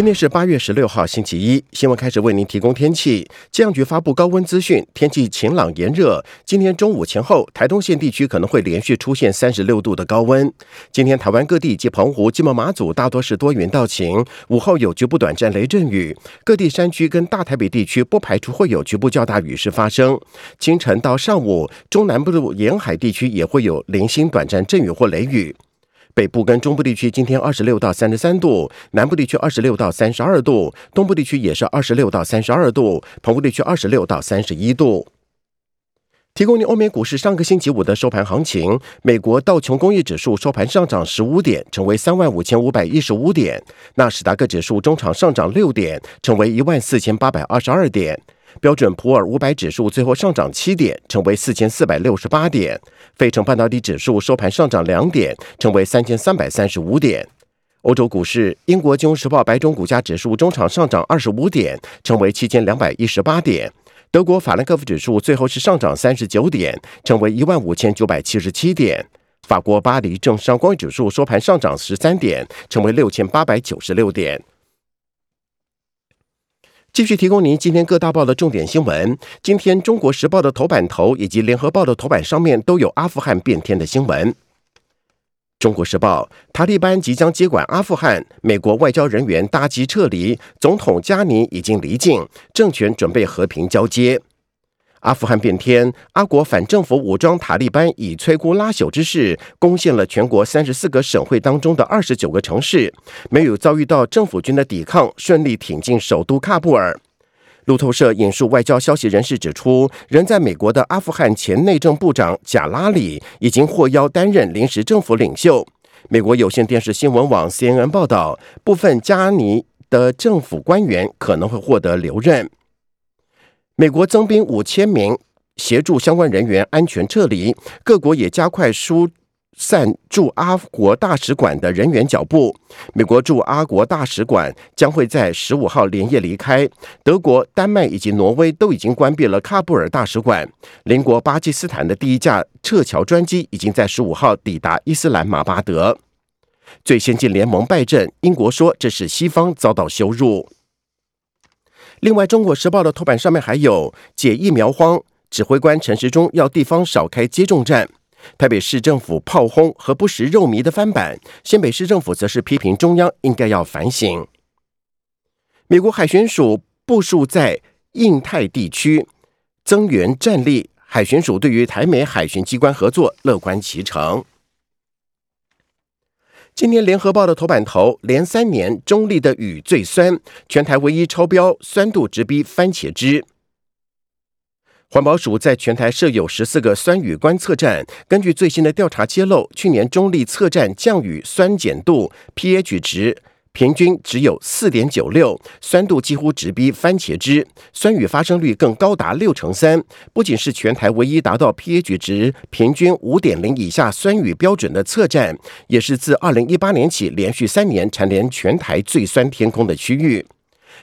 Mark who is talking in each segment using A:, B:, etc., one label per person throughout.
A: 今天是八月十六号，星期一。新闻开始为您提供天气。气象局发布高温资讯，天气晴朗炎热。今天中午前后，台东县地区可能会连续出现三十六度的高温。今天台湾各地及澎湖、金门、马祖大多是多云到晴，午后有局部短暂雷阵雨。各地山区跟大台北地区不排除会有局部较大雨势发生。清晨到上午，中南部沿海地区也会有零星短暂阵雨或雷雨。北部跟中部地区今天二十六到三十三度，南部地区二十六到三十二度，东部地区也是二十六到三十二度，澎湖地区二十六到三十一度。提供您欧美股市上个星期五的收盘行情：美国道琼工业指数收盘上涨十五点，成为三万五千五百一十五点；纳斯达克指数中场上涨六点，成为一万四千八百二十二点。标准普尔五百指数最后上涨七点，成为四千四百六十八点；费城半导体指数收盘上涨两点，成为三千三百三十五点。欧洲股市，英国金融时报白种股价指数中场上涨二十五点，成为七千两百一十八点。德国法兰克福指数最后是上涨三十九点，成为一万五千九百七十七点。法国巴黎正商光指数收盘上涨十三点，成为六千八百九十六点。继续提供您今天各大报的重点新闻。今天《中国时报》的头版头以及《联合报》的头版上面都有阿富汗变天的新闻。《中国时报》：塔利班即将接管阿富汗，美国外交人员搭机撤离，总统加尼已经离境，政权准备和平交接。阿富汗变天，阿国反政府武装塔利班以摧枯拉朽之势攻陷了全国三十四个省会当中的二十九个城市，没有遭遇到政府军的抵抗，顺利挺进首都喀布尔。路透社引述外交消息人士指出，人在美国的阿富汗前内政部长贾拉里已经获邀担任临时政府领袖。美国有线电视新闻网 CNN 报道，部分加尼的政府官员可能会获得留任。美国增兵五千名，协助相关人员安全撤离。各国也加快疏散驻阿国大使馆的人员脚步。美国驻阿国大使馆将会在十五号连夜离开。德国、丹麦以及挪威都已经关闭了喀布尔大使馆。邻国巴基斯坦的第一架撤侨专机已经在十五号抵达伊斯兰马巴德。最先进联盟败阵，英国说这是西方遭到羞辱。另外，《中国时报》的头版上面还有解疫苗荒，指挥官陈时中要地方少开接种站；台北市政府炮轰和不食肉糜的翻版，新北市政府则是批评中央应该要反省。美国海巡署部署在印太地区增援战力，海巡署对于台美海巡机关合作乐观其成。今年联合报的头版头，连三年中立的雨最酸，全台唯一超标，酸度直逼番茄汁。环保署在全台设有十四个酸雨观测站，根据最新的调查揭露，去年中立测站降雨酸碱度 pH 值。平均只有四点九六，酸度几乎直逼番茄汁，酸雨发生率更高达六成三。不仅是全台唯一达到 pH 值平均五点零以下酸雨标准的测站，也是自二零一八年起连续三年蝉联全台最酸天空的区域。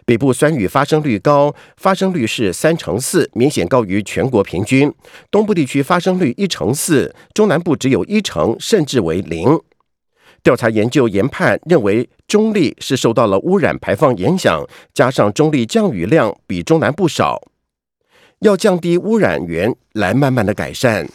A: 北部酸雨发生率高，发生率是三成四，明显高于全国平均。东部地区发生率一成四，中南部只有一成，甚至为零。调查研究研判认为，中立是受到了污染排放影响，加上中立降雨量比中南部少，要降低污染源来慢慢的改善。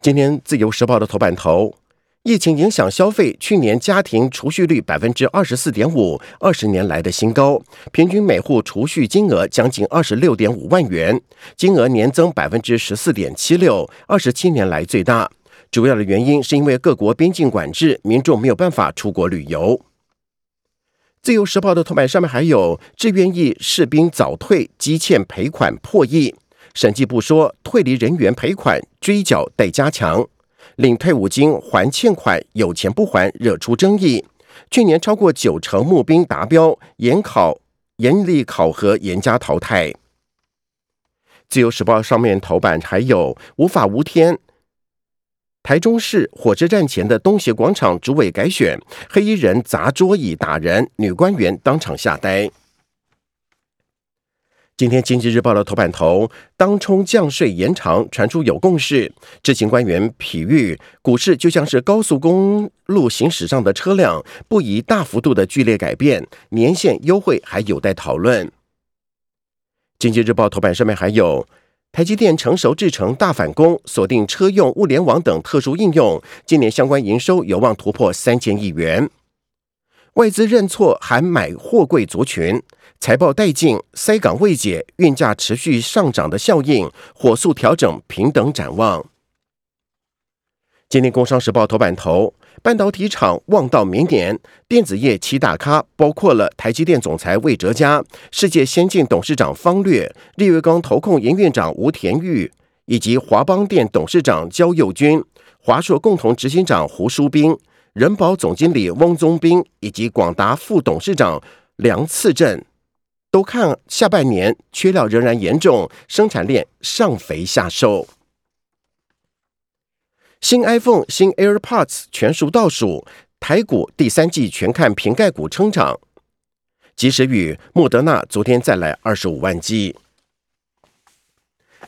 A: 今天自由时报的头版头，疫情影响消费，去年家庭储蓄率百分之二十四点五，二十年来的新高，平均每户储蓄金额将近二十六点五万元，金额年增百分之十四点七六，二十七年来最大。主要的原因是因为各国边境管制，民众没有办法出国旅游。自由时报的头版上面还有志愿役士兵早退积欠赔款破亿，审计部说退离人员赔款追缴待加强，领退伍金还欠款有钱不还惹出争议。去年超过九成募兵达标，严考严厉考核严加淘汰。自由时报上面头版还有无法无天。台中市火车站前的东协广场主委改选，黑衣人砸桌椅打人，女官员当场吓呆。今天《经济日报》的头版头，当冲降税延长传出有共识，知情官员比喻股市就像是高速公路行驶上的车辆，不宜大幅度的剧烈改变，年限优惠还有待讨论。《经济日报》头版上面还有。台积电成熟制程大反攻，锁定车用、物联网等特殊应用，今年相关营收有望突破三千亿元。外资认错，还买货柜族群，财报殆尽，塞港未解，运价持续上涨的效应，火速调整平等展望。今天《工商时报》头版头。半导体厂望到明年，电子业七大咖包括了台积电总裁魏哲嘉、世界先进董事长方略、立月光投控营运长吴田玉，以及华邦电董事长焦佑军、华硕共同执行长胡淑斌、人保总经理翁宗斌，以及广达副董事长梁次正，都看下半年缺料仍然严重，生产链上肥下瘦。新 iPhone、新 AirPods 全数倒数，台股第三季全看瓶盖股撑涨。即使与莫德纳昨天再来二十五万剂。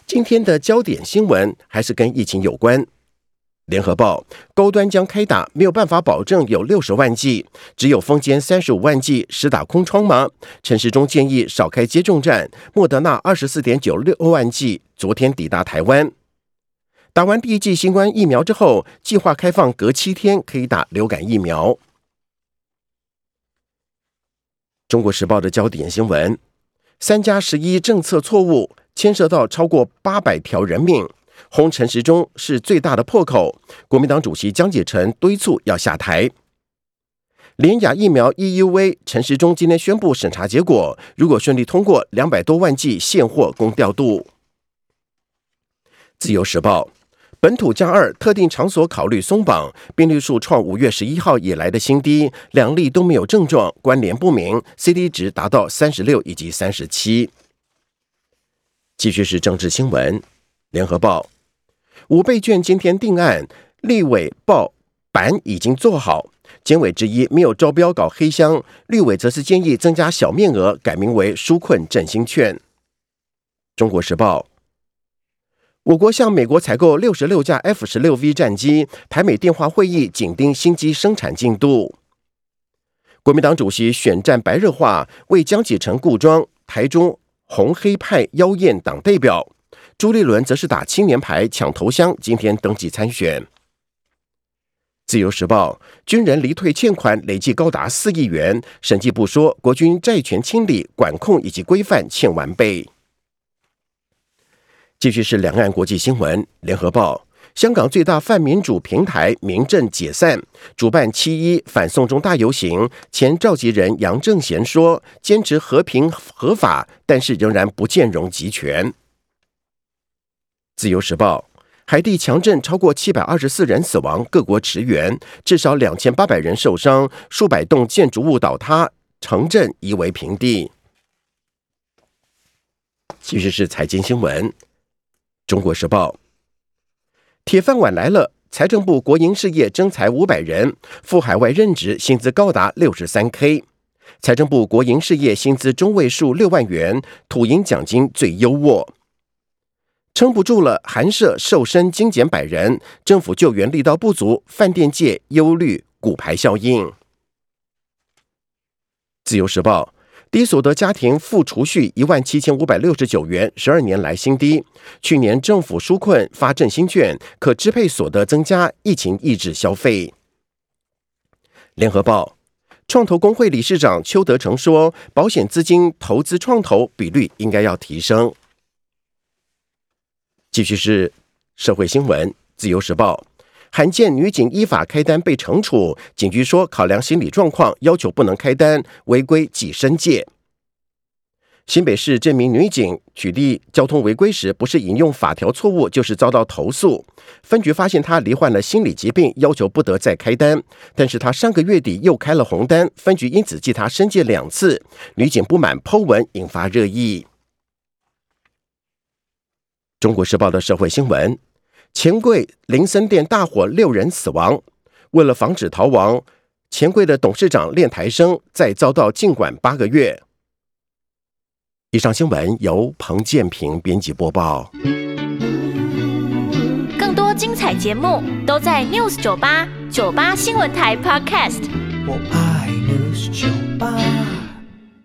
A: 今天的焦点新闻还是跟疫情有关。联合报高端将开打，没有办法保证有六十万剂，只有封间三十五万剂，实打空窗吗？陈时中建议少开接种站。莫德纳二十四点九六万剂昨天抵达台湾。打完第一剂新冠疫苗之后，计划开放隔七天可以打流感疫苗。中国时报的焦点新闻：三加十一政策错误，牵涉到超过八百条人命。红陈时中是最大的破口。国民党主席江启臣敦促要下台。联雅疫苗 EUV，陈时中今天宣布审查结果，如果顺利通过，两百多万剂现货供调度。自由时报。本土加二特定场所考虑松绑，病例数创五月十一号以来的新低，两例都没有症状，关联不明，C D 值达到三十六以及三十七。继续是政治新闻，联合报五倍券今天定案，立委报板已经做好，监委之一没有招标搞黑箱，绿委则是建议增加小面额，改名为纾困振兴券。中国时报。我国向美国采购六十六架 F 十六 V 战机，台美电话会议紧盯新机生产进度。国民党主席选战白热化，为江启臣固装台中红黑派妖艳党代表。朱立伦则是打青年牌抢头香，今天登记参选。自由时报军人离退欠款累计高达四亿元，审计部说国军债权清理管控以及规范欠完备。继续是两岸国际新闻。联合报：香港最大泛民主平台民政解散，主办七一反送中大游行。前召集人杨正贤说：“坚持和平合法，但是仍然不见容集权。”自由时报：海地强震，超过七百二十四人死亡，各国驰援，至少两千八百人受伤，数百栋建筑物倒塌，城镇夷为平地。继续是财经新闻。中国时报，铁饭碗来了！财政部国营事业征才五百人赴海外任职，薪资高达六十三 K。财政部国营事业薪资中位数六万元，土营奖金最优渥。撑不住了，寒舍瘦身精简百人，政府救援力道不足，饭店界忧虑骨牌效应。自由时报。低所得家庭负储蓄一万七千五百六十九元，十二年来新低。去年政府纾困发振兴券，可支配所得增加，疫情抑制消费。联合报创投工会理事长邱德成说，保险资金投资创投比率应该要提升。继续是社会新闻，自由时报。罕见女警依法开单被惩处，警局说考量心理状况，要求不能开单，违规记申诫。新北市这名女警取缔交通违规时，不是引用法条错误，就是遭到投诉。分局发现她罹患了心理疾病，要求不得再开单。但是她上个月底又开了红单，分局因此记她申诫两次。女警不满剖文，引发热议。中国时报的社会新闻。钱柜林森店大火，六人死亡。为了防止逃亡，钱柜的董事长练台生再遭到禁管八个月。以上新闻由彭建平编辑播报。
B: 更多精彩节目都在 News 九八九八新闻台 Podcast。
C: 我爱 News 酒吧。